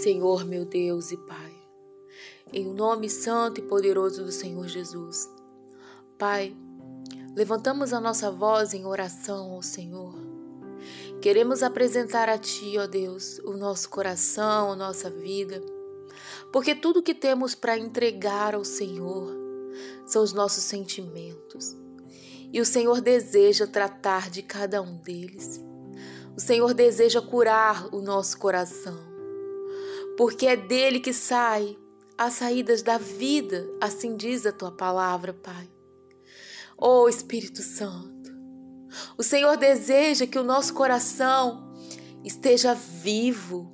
Senhor meu Deus e Pai, em nome santo e poderoso do Senhor Jesus. Pai, levantamos a nossa voz em oração ao Senhor. Queremos apresentar a Ti, ó Deus, o nosso coração, a nossa vida, porque tudo que temos para entregar ao Senhor são os nossos sentimentos. E o Senhor deseja tratar de cada um deles. O Senhor deseja curar o nosso coração, porque é dele que sai as saídas da vida, assim diz a tua palavra, Pai. Oh Espírito Santo, o Senhor deseja que o nosso coração esteja vivo,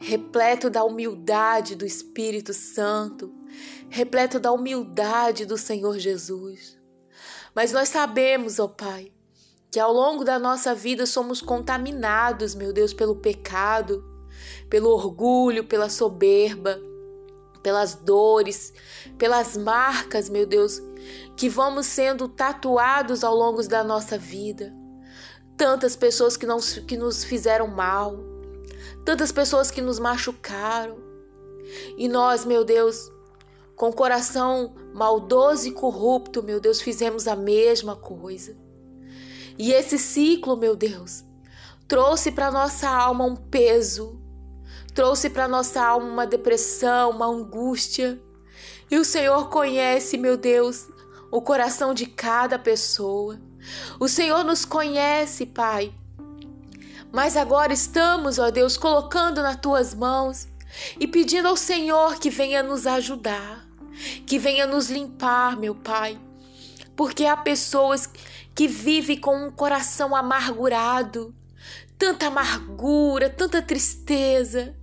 repleto da humildade do Espírito Santo, repleto da humildade do Senhor Jesus. Mas nós sabemos, ó oh Pai, que ao longo da nossa vida somos contaminados, meu Deus, pelo pecado, pelo orgulho, pela soberba, pelas dores, pelas marcas, meu Deus, que vamos sendo tatuados ao longo da nossa vida. Tantas pessoas que, não, que nos fizeram mal, tantas pessoas que nos machucaram. E nós, meu Deus, com coração maldoso e corrupto, meu Deus, fizemos a mesma coisa. E esse ciclo, meu Deus, trouxe para nossa alma um peso, trouxe para nossa alma uma depressão, uma angústia. E o Senhor conhece, meu Deus, o coração de cada pessoa. O Senhor nos conhece, Pai. Mas agora estamos, ó Deus, colocando nas tuas mãos e pedindo ao Senhor que venha nos ajudar, que venha nos limpar, meu Pai. Porque há pessoas que vive com um coração amargurado, tanta amargura, tanta tristeza.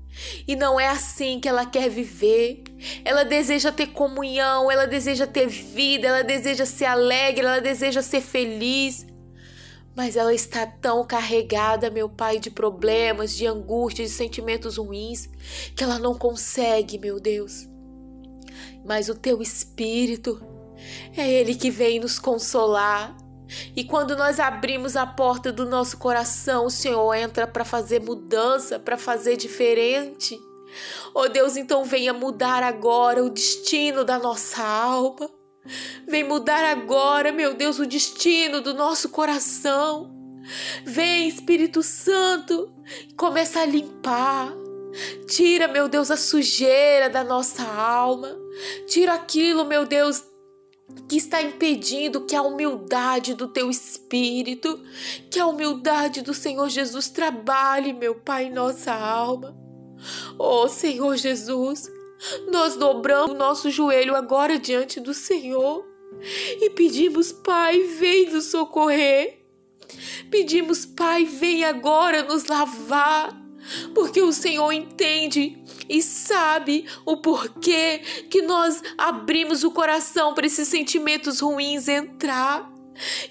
E não é assim que ela quer viver. Ela deseja ter comunhão, ela deseja ter vida, ela deseja ser alegre, ela deseja ser feliz. Mas ela está tão carregada, meu pai, de problemas, de angústias, de sentimentos ruins, que ela não consegue, meu Deus. Mas o teu espírito é ele que vem nos consolar, e quando nós abrimos a porta do nosso coração, o Senhor entra para fazer mudança, para fazer diferente. Oh Deus, então venha mudar agora o destino da nossa alma. Vem mudar agora, meu Deus, o destino do nosso coração. Vem, Espírito Santo, começa a limpar. Tira, meu Deus, a sujeira da nossa alma. Tira aquilo, meu Deus, que está impedindo que a humildade do teu espírito, que a humildade do Senhor Jesus trabalhe, meu Pai, em nossa alma. Oh, Senhor Jesus, nós dobramos o nosso joelho agora diante do Senhor e pedimos, Pai, vem nos socorrer. Pedimos, Pai, vem agora nos lavar, porque o Senhor entende e sabe o porquê que nós abrimos o coração para esses sentimentos ruins entrar.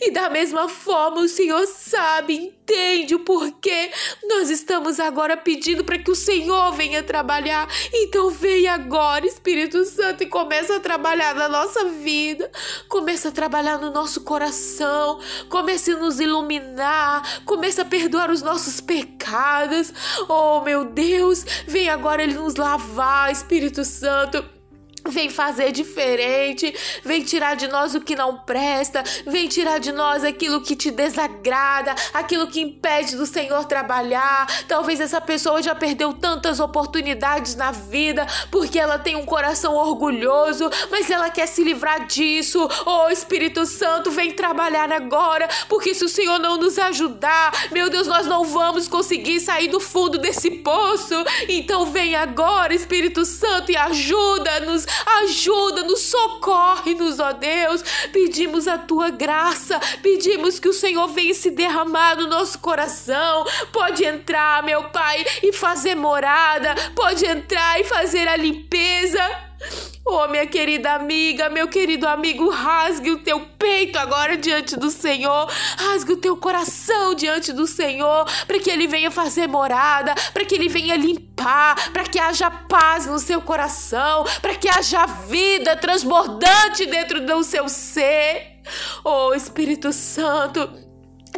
E da mesma forma, o Senhor sabe, entende o porquê nós estamos agora pedindo para que o Senhor venha trabalhar. Então, vem agora, Espírito Santo, e começa a trabalhar na nossa vida, começa a trabalhar no nosso coração, comece a nos iluminar, começa a perdoar os nossos pecados. Oh, meu Deus, vem agora Ele nos lavar, Espírito Santo. Vem fazer diferente, vem tirar de nós o que não presta, vem tirar de nós aquilo que te desagrada, aquilo que impede do Senhor trabalhar. Talvez essa pessoa já perdeu tantas oportunidades na vida porque ela tem um coração orgulhoso, mas ela quer se livrar disso. Oh Espírito Santo, vem trabalhar agora, porque se o Senhor não nos ajudar, meu Deus, nós não vamos conseguir sair do fundo desse poço. Então vem agora, Espírito Santo, e ajuda-nos ajuda-nos, socorre-nos, ó Deus. Pedimos a tua graça, pedimos que o Senhor venha se derramar no nosso coração. Pode entrar, meu Pai, e fazer morada, pode entrar e fazer a limpeza. Oh, minha querida amiga, meu querido amigo, rasgue o teu peito agora diante do Senhor, rasgue o teu coração diante do Senhor, para que Ele venha fazer morada, para que Ele venha limpar, para que haja paz no seu coração, para que haja vida transbordante dentro do seu ser. Oh, Espírito Santo,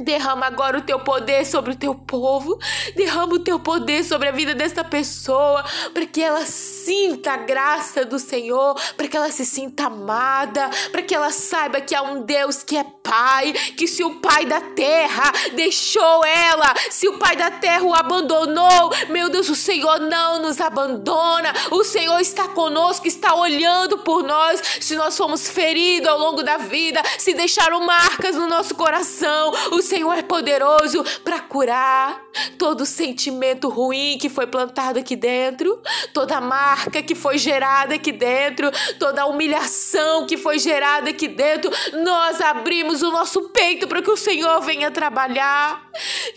Derrama agora o teu poder sobre o teu povo. Derrama o teu poder sobre a vida desta pessoa, para que ela sinta a graça do Senhor, para que ela se sinta amada, para que ela saiba que há um Deus que é Pai, que se o Pai da terra deixou ela, se o Pai da terra o abandonou, meu Deus, o Senhor não nos abandona. O Senhor está conosco, está olhando por nós. Se nós fomos feridos ao longo da vida, se deixaram marcas no nosso coração, o Senhor é poderoso para curar todo sentimento ruim que foi plantado aqui dentro, toda marca que foi gerada aqui dentro, toda humilhação que foi gerada aqui dentro. Nós abrimos o nosso peito para que o Senhor venha trabalhar.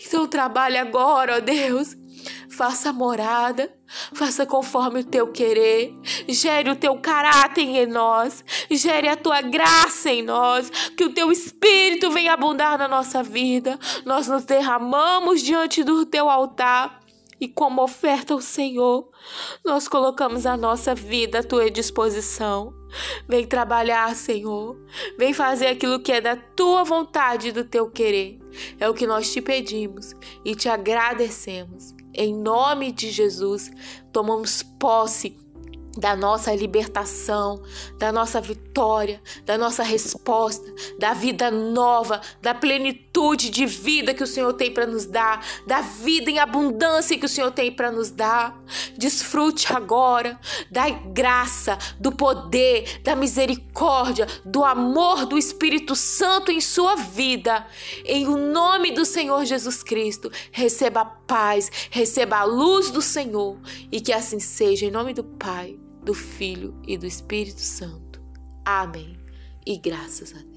Então trabalhe agora, ó Deus. Faça morada, faça conforme o teu querer, gere o teu caráter em nós, gere a tua graça em nós, que o teu espírito venha abundar na nossa vida. Nós nos derramamos diante do teu altar e como oferta ao Senhor, nós colocamos a nossa vida à tua disposição. Vem trabalhar, Senhor. Vem fazer aquilo que é da tua vontade e do teu querer. É o que nós te pedimos e te agradecemos. Em nome de Jesus, tomamos posse da nossa libertação, da nossa vitória, da nossa resposta, da vida nova, da plenitude de vida que o Senhor tem para nos dar, da vida em abundância que o Senhor tem para nos dar. Desfrute agora da graça, do poder, da misericórdia, do amor do Espírito Santo em sua vida. Em o nome do Senhor Jesus Cristo, receba a paz, receba a luz do Senhor e que assim seja em nome do Pai do Filho e do Espírito Santo. Amém. E graças a Deus.